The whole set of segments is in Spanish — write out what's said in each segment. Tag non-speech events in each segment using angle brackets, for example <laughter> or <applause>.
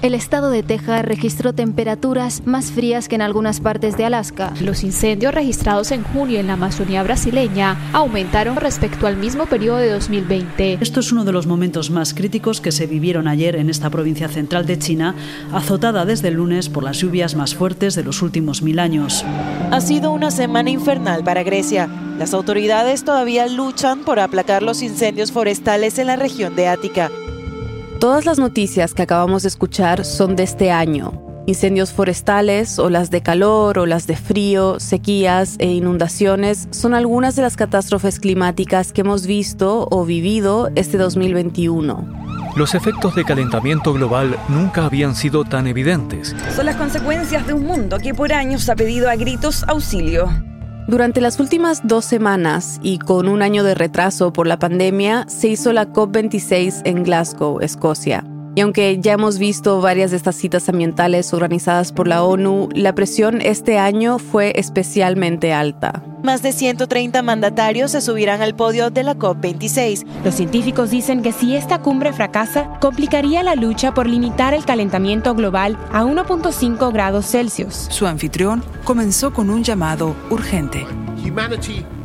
El estado de Texas registró temperaturas más frías que en algunas partes de Alaska. Los incendios registrados en junio en la Amazonía brasileña aumentaron respecto al mismo periodo de 2020. Esto es uno de los momentos más críticos que se vivieron ayer en esta provincia central de China, azotada desde el lunes por las lluvias más fuertes de los últimos mil años. Ha sido una semana infernal para Grecia. Las autoridades todavía luchan por aplacar los incendios forestales en la región de Ática. Todas las noticias que acabamos de escuchar son de este año. Incendios forestales, olas de calor, olas de frío, sequías e inundaciones son algunas de las catástrofes climáticas que hemos visto o vivido este 2021. Los efectos de calentamiento global nunca habían sido tan evidentes. Son las consecuencias de un mundo que por años ha pedido a gritos auxilio. Durante las últimas dos semanas y con un año de retraso por la pandemia, se hizo la COP26 en Glasgow, Escocia. Y aunque ya hemos visto varias de estas citas ambientales organizadas por la ONU, la presión este año fue especialmente alta. Más de 130 mandatarios se subirán al podio de la COP26. Los científicos dicen que si esta cumbre fracasa, complicaría la lucha por limitar el calentamiento global a 1.5 grados Celsius. Su anfitrión comenzó con un llamado urgente.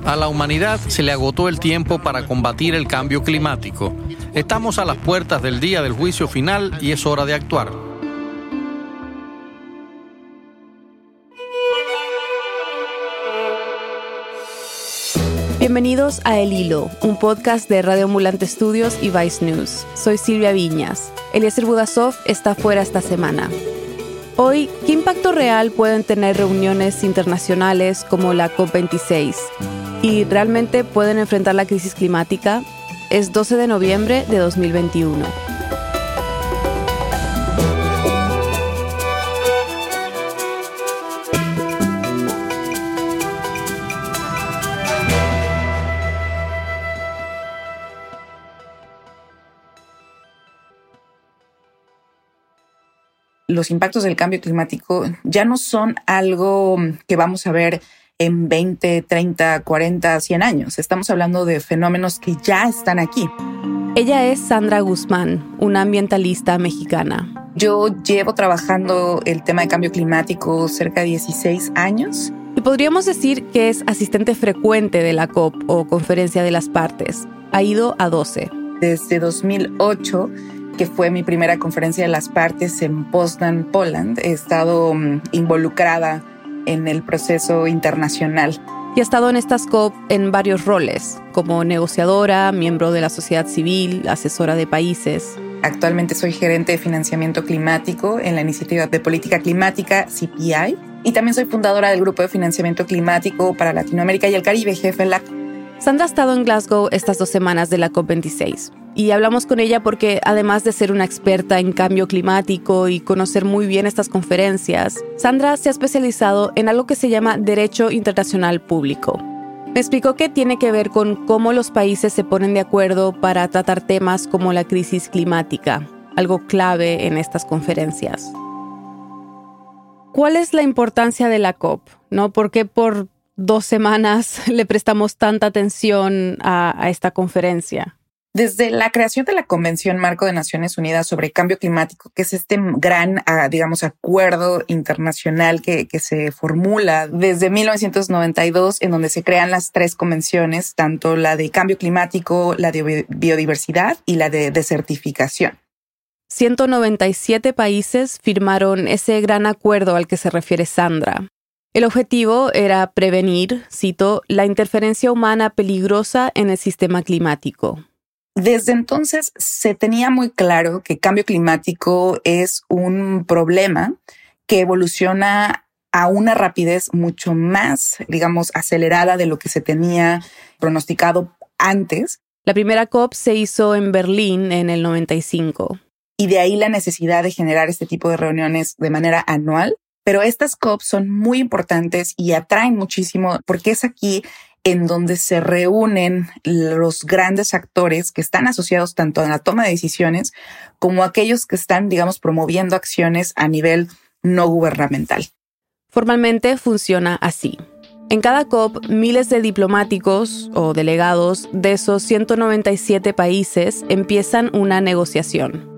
A la humanidad se le agotó el tiempo para combatir el cambio climático. Estamos a las puertas del día del juicio final y es hora de actuar. Bienvenidos a El Hilo, un podcast de Radio Ambulante Estudios y Vice News. Soy Silvia Viñas. Eliezer Budasov está fuera esta semana. Hoy, ¿qué impacto real pueden tener reuniones internacionales como la COP26? ¿Y realmente pueden enfrentar la crisis climática? Es 12 de noviembre de 2021. los impactos del cambio climático ya no son algo que vamos a ver en 20, 30, 40, 100 años. Estamos hablando de fenómenos que ya están aquí. Ella es Sandra Guzmán, una ambientalista mexicana. Yo llevo trabajando el tema de cambio climático cerca de 16 años. Y podríamos decir que es asistente frecuente de la COP o Conferencia de las Partes. Ha ido a 12. Desde 2008 que fue mi primera conferencia de las partes en Poznan, Poland. He estado mm, involucrada en el proceso internacional. Y ha estado en estas COP en varios roles, como negociadora, miembro de la sociedad civil, asesora de países. Actualmente soy gerente de financiamiento climático en la iniciativa de política climática CPI y también soy fundadora del grupo de financiamiento climático para Latinoamérica y el Caribe, GFLAC. Sandra ha estado en Glasgow estas dos semanas de la COP26 y hablamos con ella porque además de ser una experta en cambio climático y conocer muy bien estas conferencias, Sandra se ha especializado en algo que se llama Derecho Internacional Público. Me explicó que tiene que ver con cómo los países se ponen de acuerdo para tratar temas como la crisis climática, algo clave en estas conferencias. ¿Cuál es la importancia de la COP? ¿No? ¿Por qué por dos semanas <laughs> le prestamos tanta atención a, a esta conferencia? Desde la creación de la Convención Marco de Naciones Unidas sobre Cambio Climático, que es este gran, ah, digamos, acuerdo internacional que, que, se formula desde 1992, en donde se crean las tres convenciones, tanto la de cambio climático, la de biodiversidad y la de desertificación. 197 países firmaron ese gran acuerdo al que se refiere Sandra. El objetivo era prevenir, cito, la interferencia humana peligrosa en el sistema climático. Desde entonces se tenía muy claro que cambio climático es un problema que evoluciona a una rapidez mucho más, digamos, acelerada de lo que se tenía pronosticado antes. La primera COP se hizo en Berlín en el 95. Y de ahí la necesidad de generar este tipo de reuniones de manera anual. Pero estas COP son muy importantes y atraen muchísimo porque es aquí en donde se reúnen los grandes actores que están asociados tanto a la toma de decisiones como aquellos que están, digamos, promoviendo acciones a nivel no gubernamental. Formalmente funciona así. En cada COP, miles de diplomáticos o delegados de esos 197 países empiezan una negociación.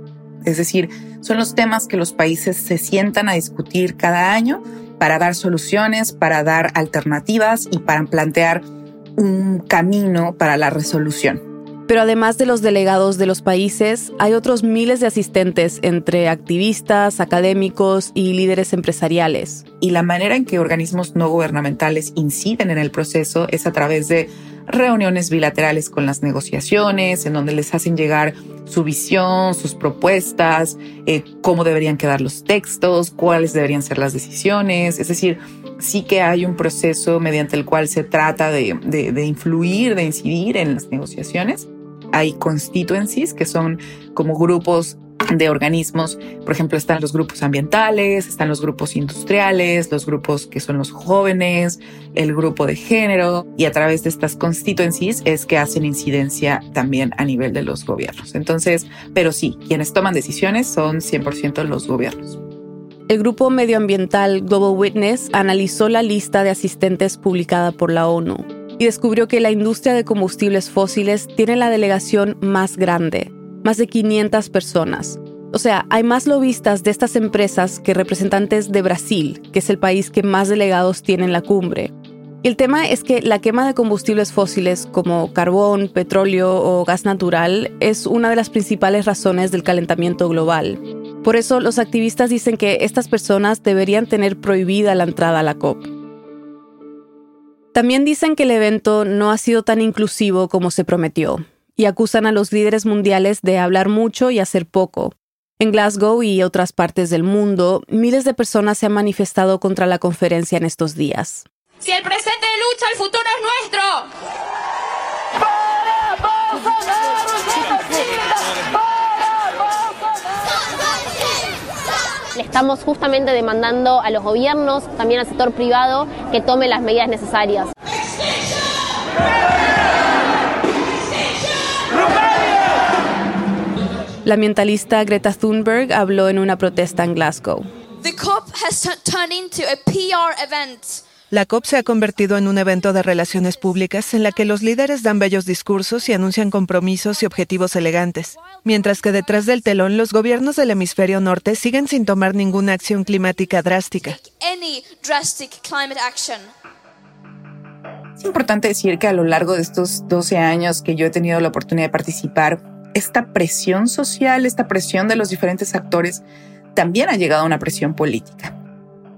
Es decir, son los temas que los países se sientan a discutir cada año para dar soluciones, para dar alternativas y para plantear un camino para la resolución. Pero además de los delegados de los países, hay otros miles de asistentes entre activistas, académicos y líderes empresariales. Y la manera en que organismos no gubernamentales inciden en el proceso es a través de reuniones bilaterales con las negociaciones, en donde les hacen llegar su visión, sus propuestas, eh, cómo deberían quedar los textos, cuáles deberían ser las decisiones. Es decir, sí que hay un proceso mediante el cual se trata de, de influir, de incidir en las negociaciones. Hay constituencies, que son como grupos de organismos. Por ejemplo, están los grupos ambientales, están los grupos industriales, los grupos que son los jóvenes, el grupo de género, y a través de estas constituencies es que hacen incidencia también a nivel de los gobiernos. Entonces, pero sí, quienes toman decisiones son 100% los gobiernos. El grupo medioambiental Global Witness analizó la lista de asistentes publicada por la ONU y descubrió que la industria de combustibles fósiles tiene la delegación más grande, más de 500 personas. O sea, hay más lobistas de estas empresas que representantes de Brasil, que es el país que más delegados tiene en la cumbre. El tema es que la quema de combustibles fósiles como carbón, petróleo o gas natural es una de las principales razones del calentamiento global. Por eso los activistas dicen que estas personas deberían tener prohibida la entrada a la COP. También dicen que el evento no ha sido tan inclusivo como se prometió y acusan a los líderes mundiales de hablar mucho y hacer poco. En Glasgow y otras partes del mundo, miles de personas se han manifestado contra la conferencia en estos días. Si el presente lucha, el futuro es nuestro. Le estamos justamente demandando a los gobiernos, también al sector privado, que tome las medidas necesarias. La ambientalista Greta Thunberg habló en una protesta en Glasgow. La COP se ha convertido en un evento de relaciones públicas en la que los líderes dan bellos discursos y anuncian compromisos y objetivos elegantes, mientras que detrás del telón los gobiernos del hemisferio norte siguen sin tomar ninguna acción climática drástica. Es importante decir que a lo largo de estos 12 años que yo he tenido la oportunidad de participar, esta presión social, esta presión de los diferentes actores, también ha llegado a una presión política.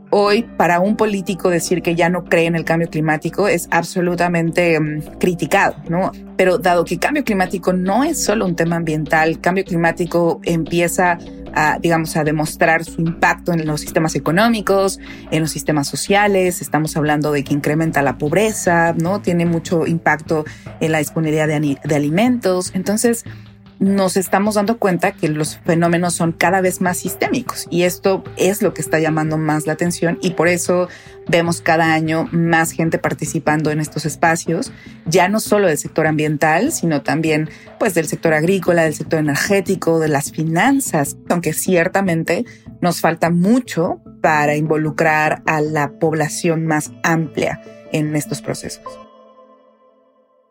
Hoy, para un político decir que ya no cree en el cambio climático es absolutamente mm, criticado, ¿no? Pero dado que cambio climático no es solo un tema ambiental, cambio climático empieza a, digamos, a demostrar su impacto en los sistemas económicos, en los sistemas sociales. Estamos hablando de que incrementa la pobreza, ¿no? Tiene mucho impacto en la disponibilidad de alimentos. Entonces, nos estamos dando cuenta que los fenómenos son cada vez más sistémicos y esto es lo que está llamando más la atención y por eso vemos cada año más gente participando en estos espacios, ya no solo del sector ambiental, sino también pues del sector agrícola, del sector energético, de las finanzas, aunque ciertamente nos falta mucho para involucrar a la población más amplia en estos procesos.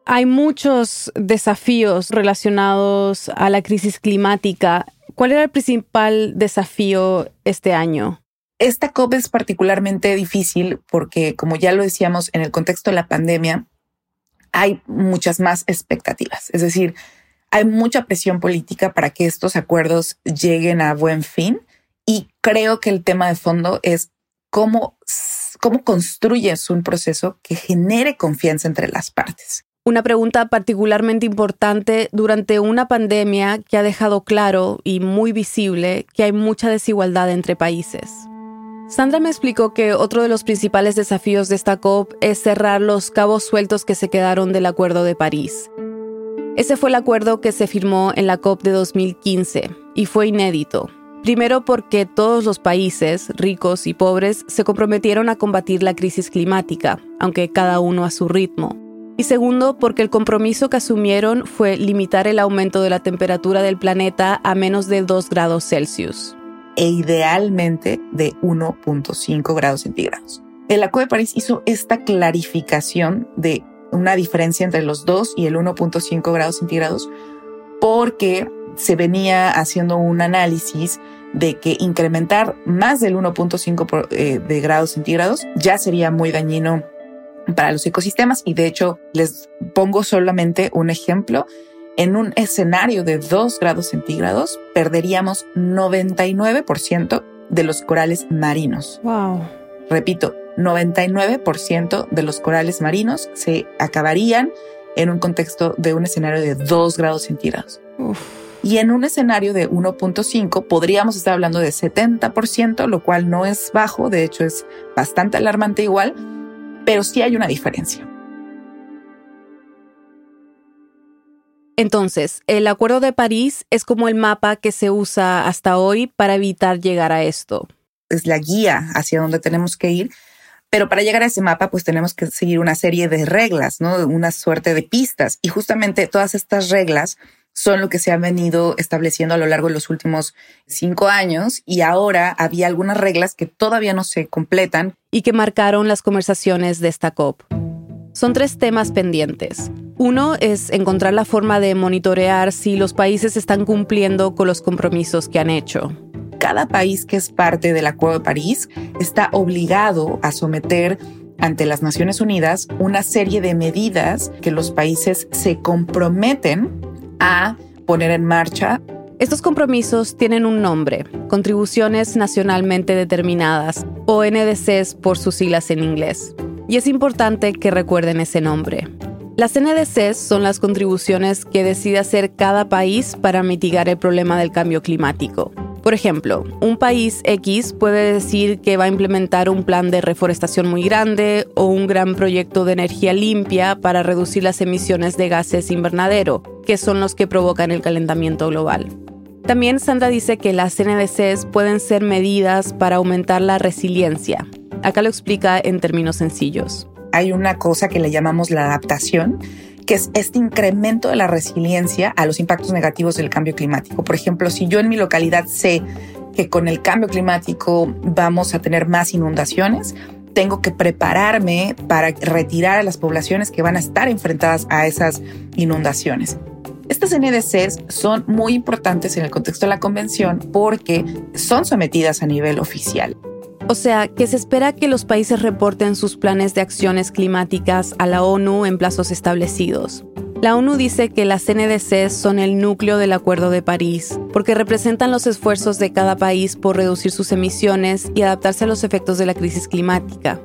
Hay muchos desafíos relacionados a la crisis climática. ¿Cuál era el principal desafío este año? Esta COP es particularmente difícil porque, como ya lo decíamos, en el contexto de la pandemia hay muchas más expectativas. Es decir, hay mucha presión política para que estos acuerdos lleguen a buen fin y creo que el tema de fondo es cómo, cómo construyes un proceso que genere confianza entre las partes una pregunta particularmente importante durante una pandemia que ha dejado claro y muy visible que hay mucha desigualdad entre países. Sandra me explicó que otro de los principales desafíos de esta COP es cerrar los cabos sueltos que se quedaron del Acuerdo de París. Ese fue el acuerdo que se firmó en la COP de 2015 y fue inédito. Primero porque todos los países, ricos y pobres, se comprometieron a combatir la crisis climática, aunque cada uno a su ritmo y segundo porque el compromiso que asumieron fue limitar el aumento de la temperatura del planeta a menos de 2 grados Celsius. E idealmente de 1.5 grados centígrados. El Acuerdo de París hizo esta clarificación de una diferencia entre los 2 y el 1.5 grados centígrados porque se venía haciendo un análisis de que incrementar más del 1.5 eh, de grados centígrados ya sería muy dañino para los ecosistemas y de hecho les pongo solamente un ejemplo. En un escenario de 2 grados centígrados perderíamos 99% de los corales marinos. Wow. Repito, 99% de los corales marinos se acabarían en un contexto de un escenario de 2 grados centígrados. Y en un escenario de 1.5 podríamos estar hablando de 70%, lo cual no es bajo, de hecho es bastante alarmante igual, pero sí hay una diferencia. Entonces, el Acuerdo de París es como el mapa que se usa hasta hoy para evitar llegar a esto. Es la guía hacia donde tenemos que ir, pero para llegar a ese mapa, pues tenemos que seguir una serie de reglas, ¿no? Una suerte de pistas. Y justamente todas estas reglas son lo que se ha venido estableciendo a lo largo de los últimos cinco años y ahora había algunas reglas que todavía no se completan. Y que marcaron las conversaciones de esta COP. Son tres temas pendientes. Uno es encontrar la forma de monitorear si los países están cumpliendo con los compromisos que han hecho. Cada país que es parte del Acuerdo de París está obligado a someter ante las Naciones Unidas una serie de medidas que los países se comprometen a poner en marcha. Estos compromisos tienen un nombre, Contribuciones Nacionalmente Determinadas, o NDCs por sus siglas en inglés. Y es importante que recuerden ese nombre. Las NDCs son las contribuciones que decide hacer cada país para mitigar el problema del cambio climático. Por ejemplo, un país X puede decir que va a implementar un plan de reforestación muy grande o un gran proyecto de energía limpia para reducir las emisiones de gases invernadero, que son los que provocan el calentamiento global. También Sandra dice que las NDCs pueden ser medidas para aumentar la resiliencia. Acá lo explica en términos sencillos. Hay una cosa que le llamamos la adaptación, que es este incremento de la resiliencia a los impactos negativos del cambio climático. Por ejemplo, si yo en mi localidad sé que con el cambio climático vamos a tener más inundaciones, tengo que prepararme para retirar a las poblaciones que van a estar enfrentadas a esas inundaciones. Estas NDCs son muy importantes en el contexto de la convención porque son sometidas a nivel oficial. O sea, que se espera que los países reporten sus planes de acciones climáticas a la ONU en plazos establecidos. La ONU dice que las NDCs son el núcleo del Acuerdo de París, porque representan los esfuerzos de cada país por reducir sus emisiones y adaptarse a los efectos de la crisis climática.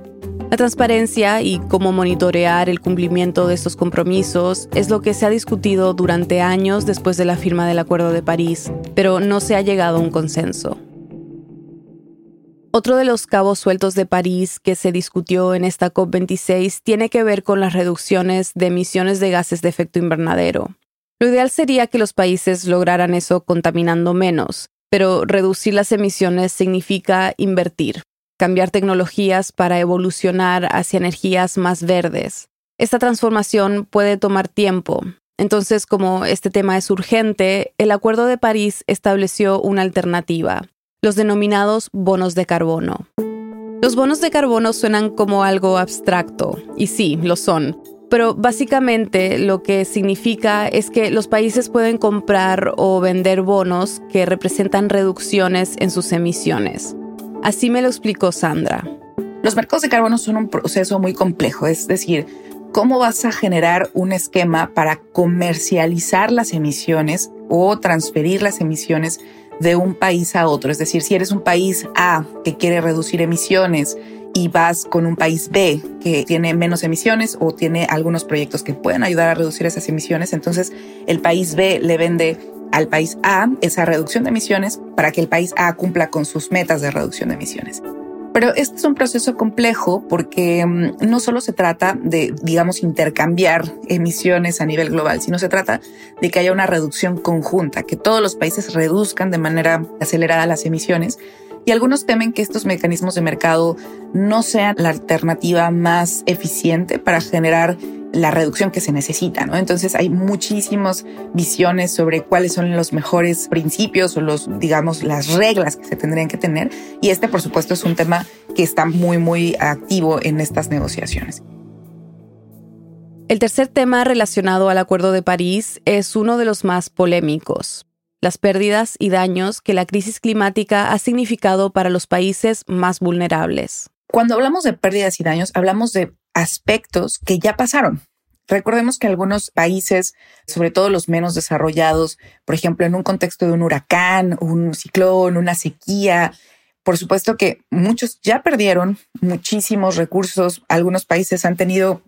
La transparencia y cómo monitorear el cumplimiento de estos compromisos es lo que se ha discutido durante años después de la firma del Acuerdo de París, pero no se ha llegado a un consenso. Otro de los cabos sueltos de París que se discutió en esta COP26 tiene que ver con las reducciones de emisiones de gases de efecto invernadero. Lo ideal sería que los países lograran eso contaminando menos, pero reducir las emisiones significa invertir, cambiar tecnologías para evolucionar hacia energías más verdes. Esta transformación puede tomar tiempo. Entonces, como este tema es urgente, el Acuerdo de París estableció una alternativa, los denominados bonos de carbono. Los bonos de carbono suenan como algo abstracto, y sí, lo son, pero básicamente lo que significa es que los países pueden comprar o vender bonos que representan reducciones en sus emisiones. Así me lo explicó Sandra. Los mercados de carbono son un proceso muy complejo, es decir, ¿cómo vas a generar un esquema para comercializar las emisiones o transferir las emisiones de un país a otro. Es decir, si eres un país A que quiere reducir emisiones y vas con un país B que tiene menos emisiones o tiene algunos proyectos que pueden ayudar a reducir esas emisiones, entonces el país B le vende al país A esa reducción de emisiones para que el país A cumpla con sus metas de reducción de emisiones. Pero este es un proceso complejo porque mm, no solo se trata de, digamos, intercambiar emisiones a nivel global, sino se trata de que haya una reducción conjunta, que todos los países reduzcan de manera acelerada las emisiones. Y algunos temen que estos mecanismos de mercado no sean la alternativa más eficiente para generar la reducción que se necesita, ¿no? Entonces hay muchísimas visiones sobre cuáles son los mejores principios o los, digamos, las reglas que se tendrían que tener. Y este, por supuesto, es un tema que está muy, muy activo en estas negociaciones. El tercer tema relacionado al Acuerdo de París es uno de los más polémicos, las pérdidas y daños que la crisis climática ha significado para los países más vulnerables. Cuando hablamos de pérdidas y daños, hablamos de aspectos que ya pasaron. Recordemos que algunos países, sobre todo los menos desarrollados, por ejemplo, en un contexto de un huracán, un ciclón, una sequía, por supuesto que muchos ya perdieron muchísimos recursos. Algunos países han tenido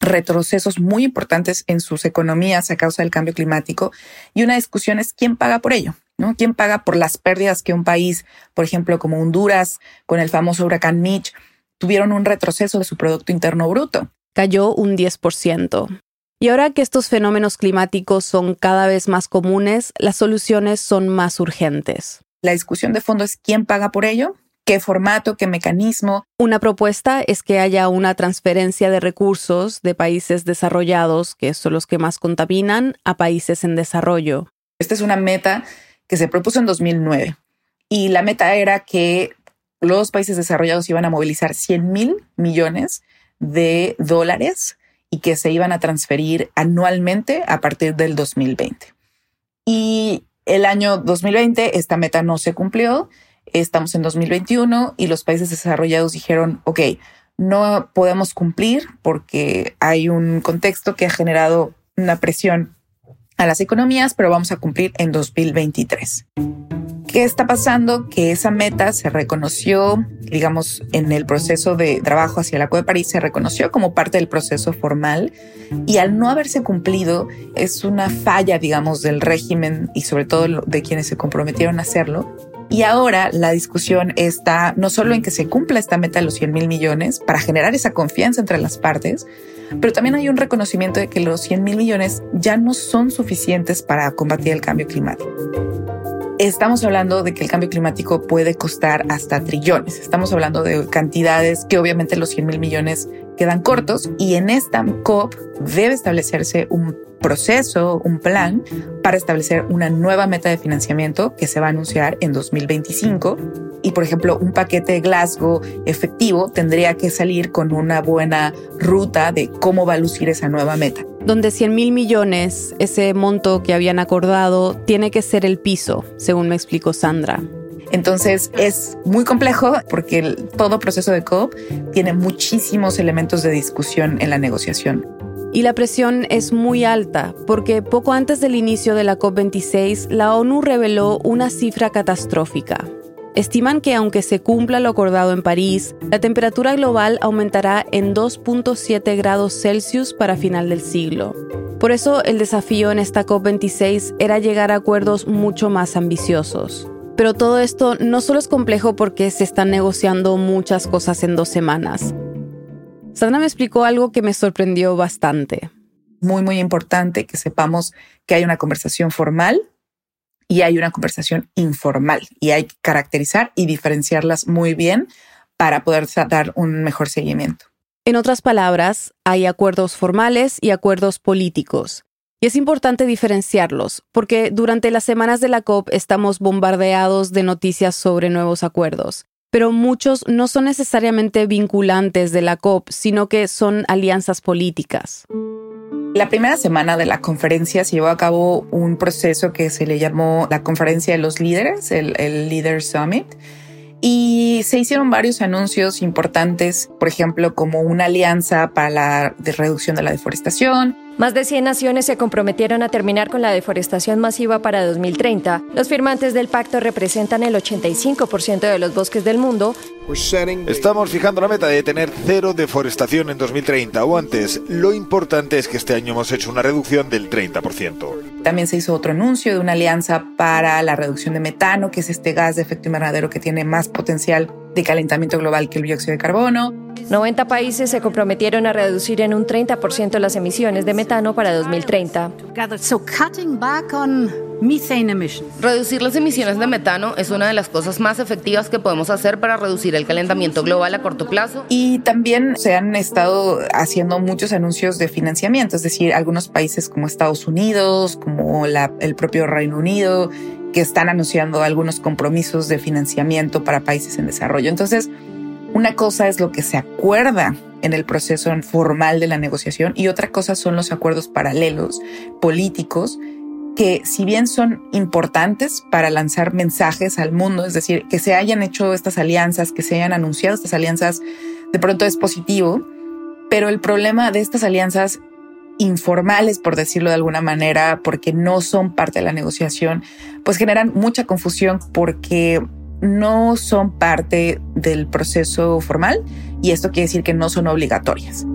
retrocesos muy importantes en sus economías a causa del cambio climático. Y una discusión es quién paga por ello. ¿no? ¿Quién paga por las pérdidas que un país, por ejemplo, como Honduras, con el famoso huracán Mitch, tuvieron un retroceso de su Producto Interno Bruto? Cayó un 10%. Y ahora que estos fenómenos climáticos son cada vez más comunes, las soluciones son más urgentes. La discusión de fondo es quién paga por ello, qué formato, qué mecanismo. Una propuesta es que haya una transferencia de recursos de países desarrollados, que son los que más contaminan, a países en desarrollo. Esta es una meta que se propuso en 2009 y la meta era que los países desarrollados iban a movilizar 100 mil millones de dólares y que se iban a transferir anualmente a partir del 2020. Y el año 2020 esta meta no se cumplió, estamos en 2021 y los países desarrollados dijeron, ok, no podemos cumplir porque hay un contexto que ha generado una presión a las economías, pero vamos a cumplir en 2023. ¿Qué está pasando? Que esa meta se reconoció, digamos, en el proceso de trabajo hacia la Acuerdo de París, se reconoció como parte del proceso formal y al no haberse cumplido es una falla, digamos, del régimen y sobre todo de quienes se comprometieron a hacerlo. Y ahora la discusión está no solo en que se cumpla esta meta de los 100 mil millones para generar esa confianza entre las partes, pero también hay un reconocimiento de que los 100 mil millones ya no son suficientes para combatir el cambio climático. Estamos hablando de que el cambio climático puede costar hasta trillones. Estamos hablando de cantidades que obviamente los 100 mil millones quedan cortos y en esta COP debe establecerse un proceso, un plan para establecer una nueva meta de financiamiento que se va a anunciar en 2025. Y por ejemplo, un paquete de Glasgow efectivo tendría que salir con una buena ruta de cómo va a lucir esa nueva meta. Donde 100 mil millones, ese monto que habían acordado, tiene que ser el piso, según me explicó Sandra. Entonces es muy complejo porque todo proceso de COP tiene muchísimos elementos de discusión en la negociación. Y la presión es muy alta porque poco antes del inicio de la COP26, la ONU reveló una cifra catastrófica. Estiman que aunque se cumpla lo acordado en París, la temperatura global aumentará en 2.7 grados Celsius para final del siglo. Por eso el desafío en esta COP26 era llegar a acuerdos mucho más ambiciosos. Pero todo esto no solo es complejo porque se están negociando muchas cosas en dos semanas. Sandra me explicó algo que me sorprendió bastante. Muy, muy importante que sepamos que hay una conversación formal y hay una conversación informal y hay que caracterizar y diferenciarlas muy bien para poder dar un mejor seguimiento. En otras palabras, hay acuerdos formales y acuerdos políticos. Y es importante diferenciarlos, porque durante las semanas de la COP estamos bombardeados de noticias sobre nuevos acuerdos pero muchos no son necesariamente vinculantes de la COP, sino que son alianzas políticas. La primera semana de la conferencia se llevó a cabo un proceso que se le llamó la Conferencia de los Líderes, el, el Leader Summit, y se hicieron varios anuncios importantes, por ejemplo, como una alianza para la reducción de la deforestación, más de 100 naciones se comprometieron a terminar con la deforestación masiva para 2030. Los firmantes del pacto representan el 85% de los bosques del mundo. Estamos fijando la meta de tener cero deforestación en 2030 o antes. Lo importante es que este año hemos hecho una reducción del 30%. También se hizo otro anuncio de una alianza para la reducción de metano, que es este gas de efecto invernadero que tiene más potencial de calentamiento global que el dióxido de carbono. 90 países se comprometieron a reducir en un 30% las emisiones de metano para 2030. Reducir las emisiones de metano es una de las cosas más efectivas que podemos hacer para reducir el calentamiento global a corto plazo. Y también se han estado haciendo muchos anuncios de financiamiento, es decir, algunos países como Estados Unidos, como el propio Reino Unido, que están anunciando algunos compromisos de financiamiento para países en desarrollo. Entonces, una cosa es lo que se acuerda en el proceso formal de la negociación y otra cosa son los acuerdos paralelos políticos que si bien son importantes para lanzar mensajes al mundo, es decir, que se hayan hecho estas alianzas, que se hayan anunciado estas alianzas, de pronto es positivo, pero el problema de estas alianzas informales, por decirlo de alguna manera, porque no son parte de la negociación, pues generan mucha confusión porque no son parte del proceso formal y esto quiere decir que no son obligatorias.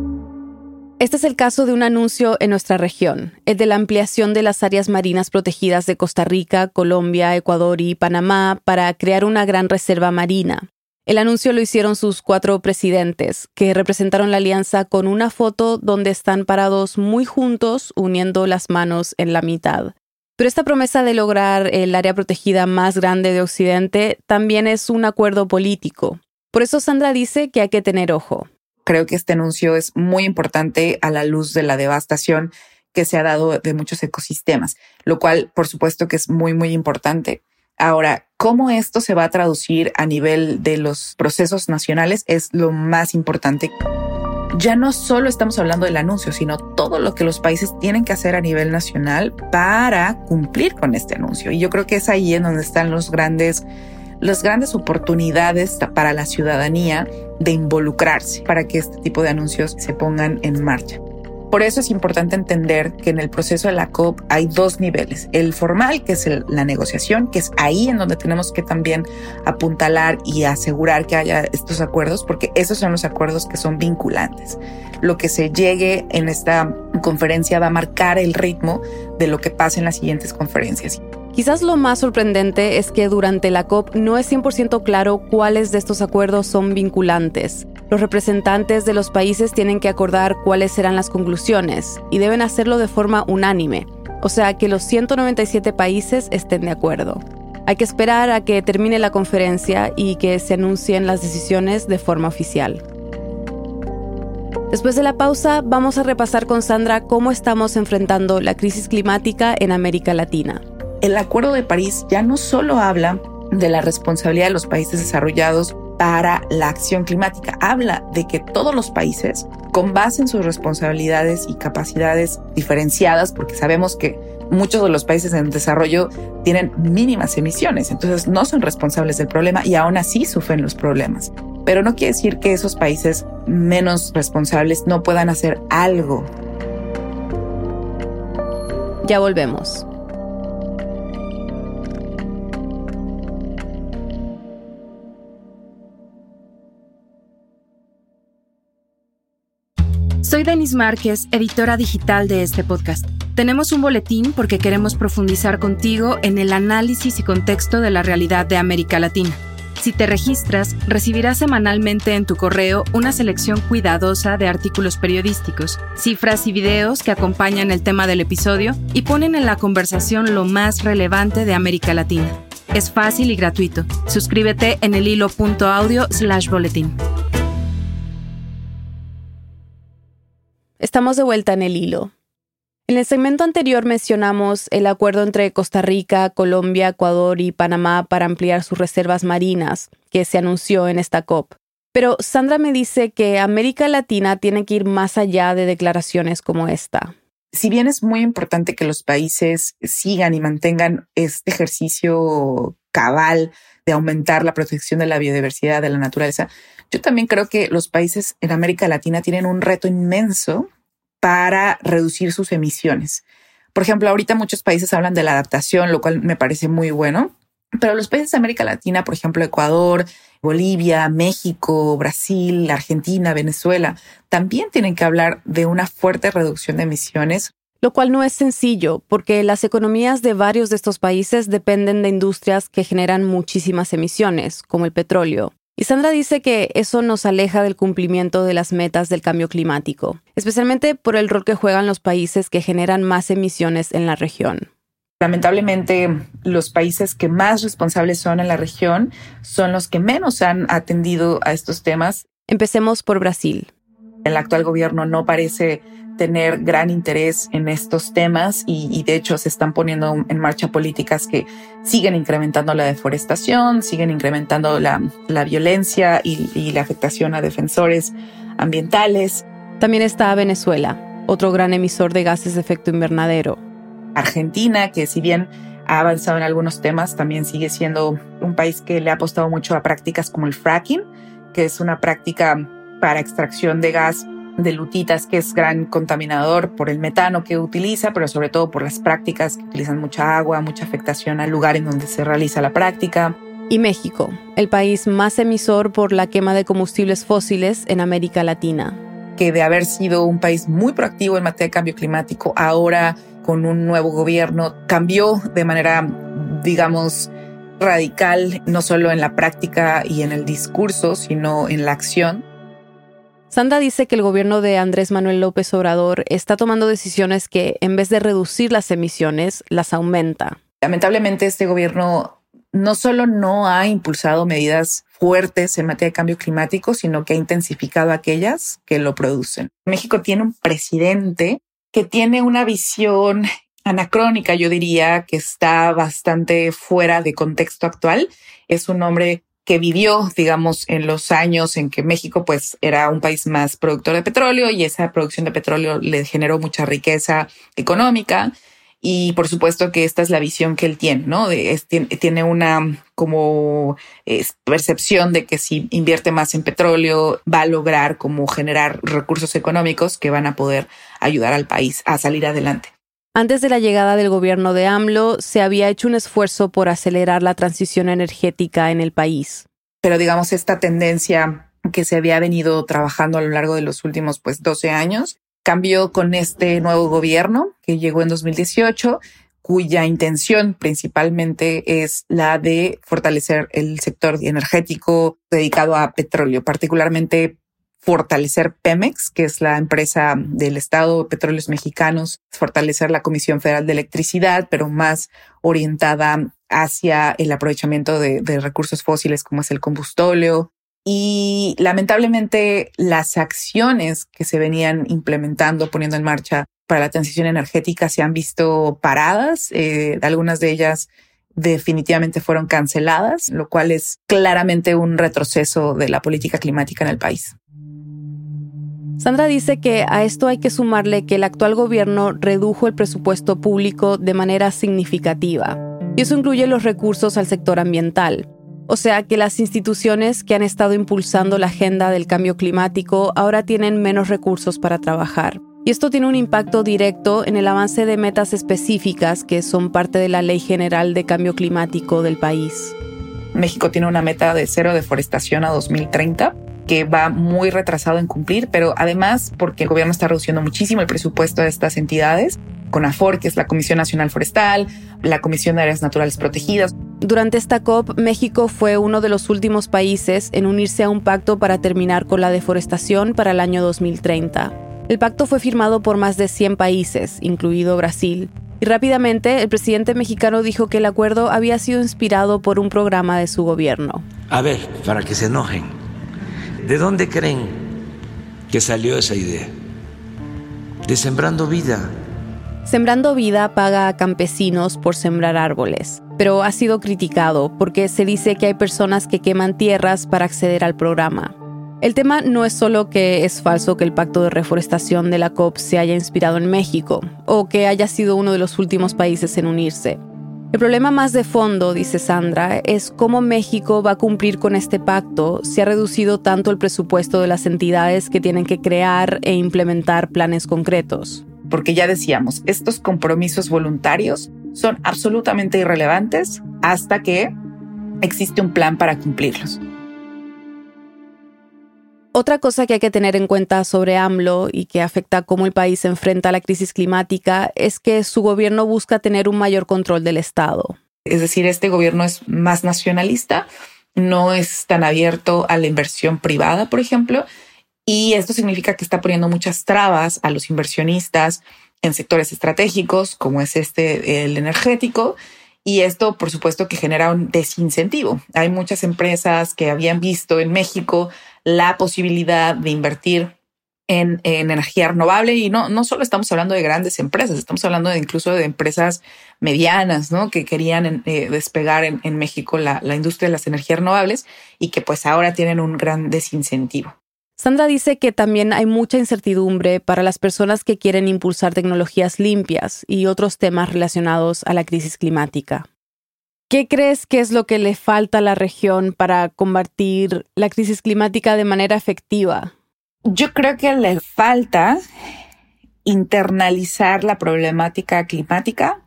Este es el caso de un anuncio en nuestra región, el de la ampliación de las áreas marinas protegidas de Costa Rica, Colombia, Ecuador y Panamá para crear una gran reserva marina. El anuncio lo hicieron sus cuatro presidentes, que representaron la alianza con una foto donde están parados muy juntos, uniendo las manos en la mitad. Pero esta promesa de lograr el área protegida más grande de Occidente también es un acuerdo político. Por eso Sandra dice que hay que tener ojo. Creo que este anuncio es muy importante a la luz de la devastación que se ha dado de muchos ecosistemas, lo cual por supuesto que es muy, muy importante. Ahora, cómo esto se va a traducir a nivel de los procesos nacionales es lo más importante. Ya no solo estamos hablando del anuncio, sino todo lo que los países tienen que hacer a nivel nacional para cumplir con este anuncio. Y yo creo que es ahí en donde están los grandes las grandes oportunidades para la ciudadanía de involucrarse para que este tipo de anuncios se pongan en marcha. Por eso es importante entender que en el proceso de la COP hay dos niveles. El formal, que es la negociación, que es ahí en donde tenemos que también apuntalar y asegurar que haya estos acuerdos, porque esos son los acuerdos que son vinculantes. Lo que se llegue en esta conferencia va a marcar el ritmo de lo que pasa en las siguientes conferencias. Quizás lo más sorprendente es que durante la COP no es 100% claro cuáles de estos acuerdos son vinculantes. Los representantes de los países tienen que acordar cuáles serán las conclusiones y deben hacerlo de forma unánime, o sea que los 197 países estén de acuerdo. Hay que esperar a que termine la conferencia y que se anuncien las decisiones de forma oficial. Después de la pausa, vamos a repasar con Sandra cómo estamos enfrentando la crisis climática en América Latina el Acuerdo de París ya no solo habla de la responsabilidad de los países desarrollados para la acción climática, habla de que todos los países, con base en sus responsabilidades y capacidades diferenciadas, porque sabemos que muchos de los países en desarrollo tienen mínimas emisiones, entonces no son responsables del problema y aún así sufren los problemas. Pero no quiere decir que esos países menos responsables no puedan hacer algo. Ya volvemos. Soy Denis Márquez, editora digital de este podcast. Tenemos un boletín porque queremos profundizar contigo en el análisis y contexto de la realidad de América Latina. Si te registras, recibirás semanalmente en tu correo una selección cuidadosa de artículos periodísticos, cifras y videos que acompañan el tema del episodio y ponen en la conversación lo más relevante de América Latina. Es fácil y gratuito. Suscríbete en el hilo.audio slash boletín. Estamos de vuelta en el hilo. En el segmento anterior mencionamos el acuerdo entre Costa Rica, Colombia, Ecuador y Panamá para ampliar sus reservas marinas, que se anunció en esta COP. Pero Sandra me dice que América Latina tiene que ir más allá de declaraciones como esta. Si bien es muy importante que los países sigan y mantengan este ejercicio cabal de aumentar la protección de la biodiversidad de la naturaleza, yo también creo que los países en América Latina tienen un reto inmenso para reducir sus emisiones. Por ejemplo, ahorita muchos países hablan de la adaptación, lo cual me parece muy bueno, pero los países de América Latina, por ejemplo, Ecuador, Bolivia, México, Brasil, Argentina, Venezuela, también tienen que hablar de una fuerte reducción de emisiones. Lo cual no es sencillo, porque las economías de varios de estos países dependen de industrias que generan muchísimas emisiones, como el petróleo. Y Sandra dice que eso nos aleja del cumplimiento de las metas del cambio climático, especialmente por el rol que juegan los países que generan más emisiones en la región. Lamentablemente, los países que más responsables son en la región son los que menos han atendido a estos temas. Empecemos por Brasil. El actual gobierno no parece tener gran interés en estos temas y, de hecho se están poniendo en marcha políticas que siguen incrementando la deforestación, siguen incrementando la, violencia y, y la afectación a defensores ambientales. También está Venezuela, otro gran emisor de gases de efecto invernadero. Argentina, que si bien ha avanzado en algunos temas, también sigue siendo un país que le ha apostado mucho a prácticas como el fracking, que es una práctica para extracción de gas de lutitas, que es gran contaminador por el metano que utiliza, pero sobre todo por las prácticas que utilizan mucha agua, mucha afectación al lugar en donde se realiza la práctica. Y México, el país más emisor por la quema de combustibles fósiles en América Latina. Que de haber sido un país muy proactivo en materia de cambio climático, ahora con un nuevo gobierno cambió de manera, digamos, radical, no solo en la práctica y en el discurso, sino en la acción. Sandra dice que el gobierno de Andrés Manuel López Obrador está tomando decisiones que, en vez de reducir las emisiones, las aumenta. Lamentablemente, este gobierno no solo no ha impulsado medidas fuertes en materia de cambio climático, sino que ha intensificado aquellas que lo producen. México tiene un presidente que tiene una visión anacrónica, yo diría, que está bastante fuera de contexto actual. Es un hombre que vivió, digamos, en los años en que México pues era un país más productor de petróleo y esa producción de petróleo le generó mucha riqueza económica. Y por supuesto que esta es la visión que él tiene, ¿no? De, tiene una como percepción de que si invierte más en petróleo va a lograr como generar recursos económicos que van a poder ayudar al país a salir adelante. Antes de la llegada del gobierno de AMLO, se había hecho un esfuerzo por acelerar la transición energética en el país. Pero digamos, esta tendencia que se había venido trabajando a lo largo de los últimos pues 12 años cambió con este nuevo gobierno que llegó en 2018, cuya intención principalmente es la de fortalecer el sector energético dedicado a petróleo, particularmente fortalecer Pemex, que es la empresa del Estado de Petróleos Mexicanos, fortalecer la Comisión Federal de Electricidad, pero más orientada hacia el aprovechamiento de, recursos fósiles como es el combustóleo, y lamentablemente las acciones que se venían implementando, poniendo en marcha para la transición energética se han visto paradas. Eh, algunas de ellas definitivamente fueron canceladas, lo cual es claramente un retroceso de la política climática en el país. Sandra dice que a esto hay que sumarle que el actual gobierno redujo el presupuesto público de manera significativa. Y eso incluye los recursos al sector ambiental, o sea que las instituciones que han estado impulsando la agenda del cambio climático ahora tienen menos recursos para trabajar. Y esto tiene un impacto directo en el avance de metas específicas que son parte de la Ley General de Cambio Climático del país. México tiene una meta de cero deforestación a 2030 que va muy retrasado en cumplir, pero además porque el gobierno está reduciendo muchísimo el presupuesto de estas entidades, CONAFOR, que es la Comisión Nacional Forestal, la Comisión de Áreas Naturales Protegidas. Durante esta COP, México fue uno de los últimos países en unirse a un pacto para terminar con la deforestación para el año 2030. El pacto fue firmado por más de 100 países, incluido Brasil. Y rápidamente, el presidente mexicano dijo que el acuerdo había sido inspirado por un programa de su gobierno. A ver, para que se enojen, ¿de dónde creen que salió esa idea? De Sembrando Vida Sembrando Vida paga a campesinos por sembrar árboles, pero ha sido criticado porque se dice que hay personas que queman tierras para acceder al programa. El tema no es solo que es falso que el pacto de reforestación de la COP se haya inspirado en México o que haya sido uno de los últimos países en unirse. El problema más de fondo, dice Sandra, es cómo México va a cumplir con este pacto si ha reducido tanto el presupuesto de las entidades que tienen que crear e implementar planes concretos porque ya decíamos, estos compromisos voluntarios son absolutamente irrelevantes hasta que existe un plan para cumplirlos. Otra cosa que hay que tener en cuenta sobre AMLO y que afecta a cómo el país enfrenta la crisis climática es que su gobierno busca tener un mayor control del Estado. Es decir, este gobierno es más nacionalista, no es tan abierto a la inversión privada, por ejemplo, y esto significa que está poniendo muchas trabas a los inversionistas en sectores estratégicos, como es este, el energético. Y esto, por supuesto, que genera un desincentivo. Hay muchas empresas que habían visto en México la posibilidad de invertir en, energía renovable y no, no solo estamos hablando de grandes empresas, estamos hablando de incluso de empresas medianas, ¿no? Que querían eh, despegar en, México la, la industria de las energías renovables y que pues ahora tienen un gran desincentivo. Sandra dice que también hay mucha incertidumbre para las personas que quieren impulsar tecnologías limpias y otros temas relacionados a la crisis climática. ¿Qué crees que es lo que le falta a la región para combatir la crisis climática de manera efectiva? Yo creo que le falta internalizar la problemática climática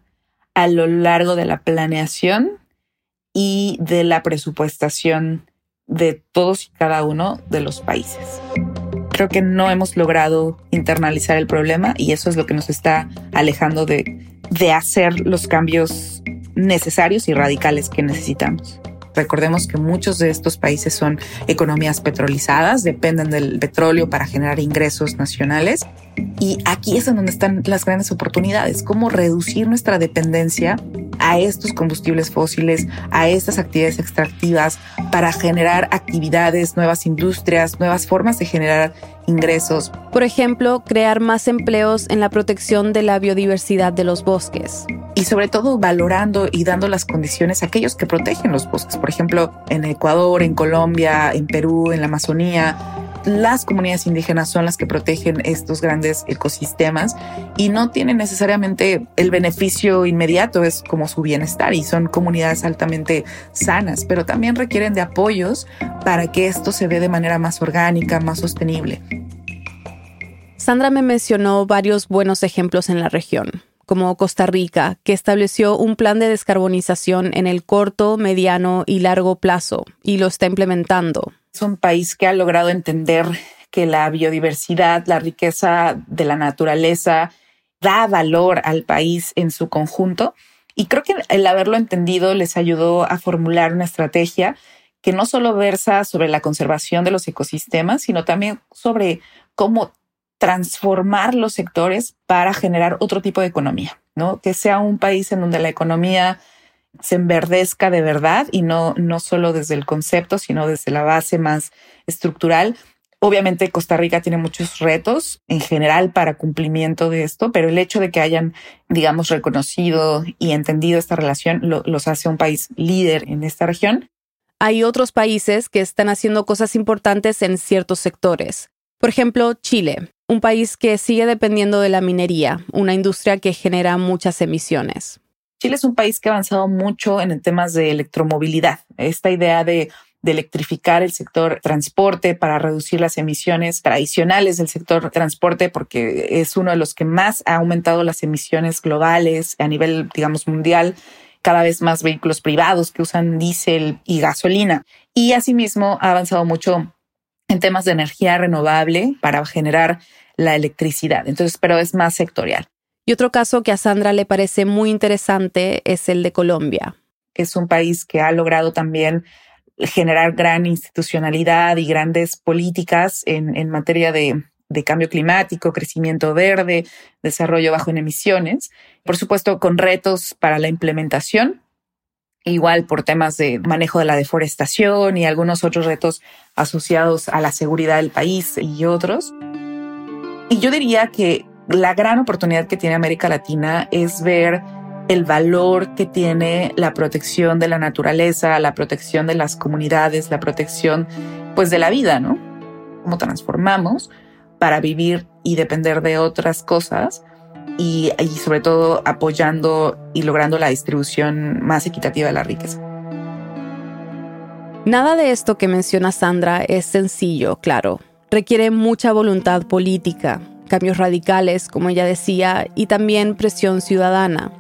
a lo largo de la planeación y de la presupuestación de todos y cada uno de los países. Creo que no hemos logrado internalizar el problema y eso es lo que nos está alejando de, de hacer los cambios necesarios y radicales que necesitamos. Recordemos que muchos de estos países son economías petrolizadas, dependen del petróleo para generar ingresos nacionales. Y aquí es en donde están las grandes oportunidades, cómo reducir nuestra dependencia a estos combustibles fósiles, a estas actividades extractivas para generar actividades, nuevas industrias, nuevas formas de generar ingresos. Por ejemplo, crear más empleos en la protección de la biodiversidad de los bosques. Y sobre todo valorando y dando las condiciones a aquellos que protegen los bosques. Por ejemplo, en Ecuador, en Colombia, en Perú, en la Amazonía, las comunidades indígenas son las que protegen estos grandes ecosistemas y no tienen necesariamente el beneficio inmediato, es como su bienestar y son comunidades altamente sanas, pero también requieren de apoyos para que esto se dé de manera más orgánica, más sostenible. Sandra me mencionó varios buenos ejemplos en la región como Costa Rica, que estableció un plan de descarbonización en el corto, mediano y largo plazo y lo está implementando. Es un país que ha logrado entender que la biodiversidad, la riqueza de la naturaleza, da valor al país en su conjunto. Y creo que el haberlo entendido les ayudó a formular una estrategia que no solo versa sobre la conservación de los ecosistemas, sino también sobre cómo transformar los sectores para generar otro tipo de economía, ¿no? Que sea un país en donde la economía se enverdezca de verdad y no, no solo desde el concepto, sino desde la base más estructural. Obviamente Costa Rica tiene muchos retos en general para cumplimiento de esto, pero el hecho de que hayan, digamos, reconocido y entendido esta relación los hace un país líder en esta región. Hay otros países que están haciendo cosas importantes en ciertos sectores. Por ejemplo, Chile un país que sigue dependiendo de la minería, una industria que genera muchas emisiones. Chile es un país que ha avanzado mucho en temas de electromovilidad. Esta idea de, electrificar el sector transporte para reducir las emisiones tradicionales del sector transporte, porque es uno de los que más ha aumentado las emisiones globales a nivel, digamos, mundial cada vez más vehículos privados que usan diésel y gasolina. Y asimismo ha avanzado mucho en temas de energía renovable para generar la electricidad. Entonces, pero es más sectorial. Y otro caso que a Sandra le parece muy interesante es el de Colombia. Es un país que ha logrado también generar gran institucionalidad y grandes políticas en, en materia de, de cambio climático, crecimiento verde, desarrollo bajo en emisiones. Por supuesto, con retos para la implementación, igual por temas de manejo de la deforestación y algunos otros retos asociados a la seguridad del país y otros. Y yo diría que la gran oportunidad que tiene América Latina es ver el valor que tiene la protección de la naturaleza, la protección de las comunidades, la protección pues de la vida, ¿no? Cómo transformamos para vivir y depender de otras cosas y, sobre todo apoyando y logrando la distribución más equitativa de la riqueza. Nada de esto que menciona Sandra es sencillo, claro. Requiere mucha voluntad política, cambios radicales, como ella decía, y también presión ciudadana.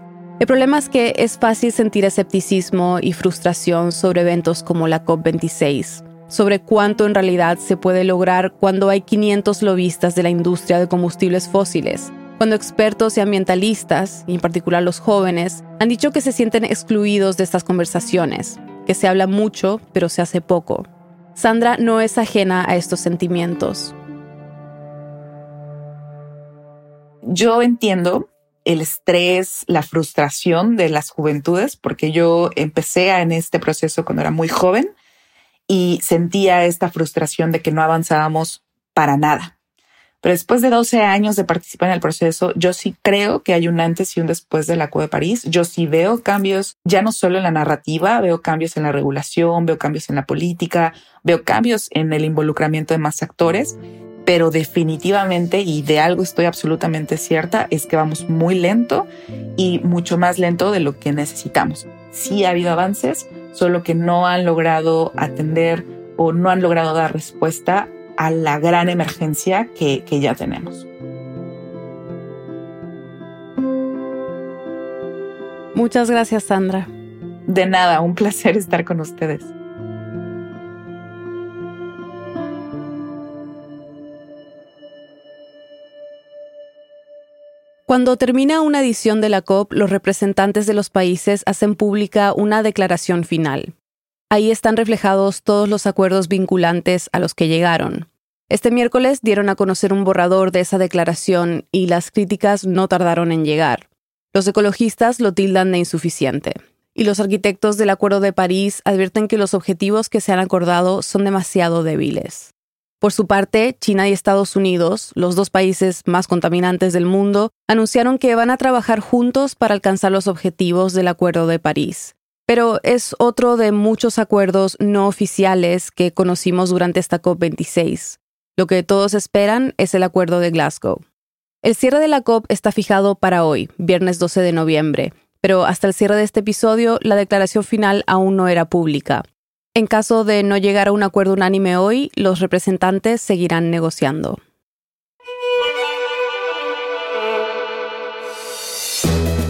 El problema es que es fácil sentir escepticismo y frustración sobre eventos como la COP26, sobre cuánto en realidad se puede lograr cuando hay 500 lobistas de la industria de combustibles fósiles cuando expertos y ambientalistas, y en particular los jóvenes, han dicho que se sienten excluidos de estas conversaciones, que se habla mucho, pero se hace poco. Sandra no es ajena a estos sentimientos. Yo entiendo el estrés, la frustración de las juventudes, porque yo empecé en este proceso cuando era muy joven y sentía esta frustración de que no avanzábamos para nada Pero después de 12 años de participar en el proceso, yo sí creo que hay un antes y un después del Acuerdo de París. Yo sí veo cambios, ya no solo en la narrativa, veo cambios en la regulación, veo cambios en la política, veo cambios en el involucramiento de más actores pero definitivamente, y de algo estoy absolutamente cierta, es que vamos muy lento y mucho más lento de lo que necesitamos. Sí ha habido avances, solo que no han logrado atender o no han logrado dar respuesta a la gran emergencia que, que ya tenemos. Muchas gracias, Sandra. De nada, un placer estar con ustedes. Cuando termina una edición de la COP, los representantes de los países hacen pública una declaración final. Ahí están reflejados todos los acuerdos vinculantes a los que llegaron. Este miércoles dieron a conocer un borrador de esa declaración y las críticas no tardaron en llegar. Los ecologistas lo tildan de insuficiente. Y los arquitectos del Acuerdo de París advierten que los objetivos que se han acordado son demasiado débiles. Por su parte, China y Estados Unidos, los dos países más contaminantes del mundo, anunciaron que van a trabajar juntos para alcanzar los objetivos del Acuerdo de París. Pero es otro de muchos acuerdos no oficiales que conocimos durante esta COP26. Lo que todos esperan es el Acuerdo de Glasgow. El cierre de la COP está fijado para hoy, viernes 12 de noviembre, pero hasta el cierre de este episodio la declaración final aún no era pública. En caso de no llegar a un acuerdo unánime hoy, los representantes seguirán negociando.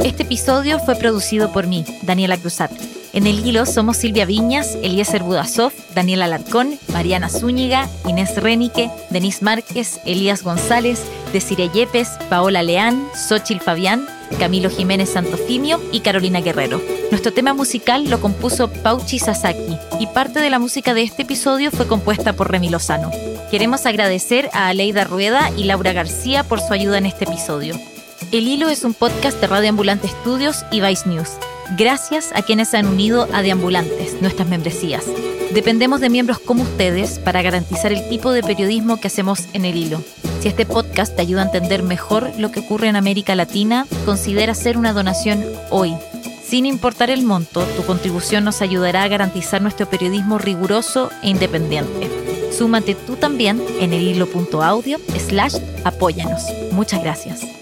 Este episodio fue producido por mí, Daniela Cruzat. En el hilo somos Silvia Viñas, Eliezer Budasov, Daniela Alarcón, Mariana Zúñiga, Inés Renique, Denise Márquez, Elías González, Desiree Yepes, Paola Leán, Xochil Fabián, Camilo Jiménez Santofimio y Carolina Guerrero. Nuestro tema musical lo compuso Pauchi Sasaki y parte de la música de este episodio fue compuesta por Remy Lozano. Queremos agradecer a Aleida Rueda y Laura García por su ayuda en este episodio. El Hilo es un podcast de Radio Ambulante Estudios y Vice News. Gracias a quienes se han unido a Deambulantes, nuestras membresías. Dependemos de miembros como ustedes para garantizar el tipo de periodismo que hacemos en el hilo. Si este podcast te ayuda a entender mejor lo que ocurre en América Latina, considera hacer una donación hoy. Sin importar el monto, tu contribución nos ayudará a garantizar nuestro periodismo riguroso e independiente. Súmate tú también en el hilo.audio slash apóyanos. Muchas gracias.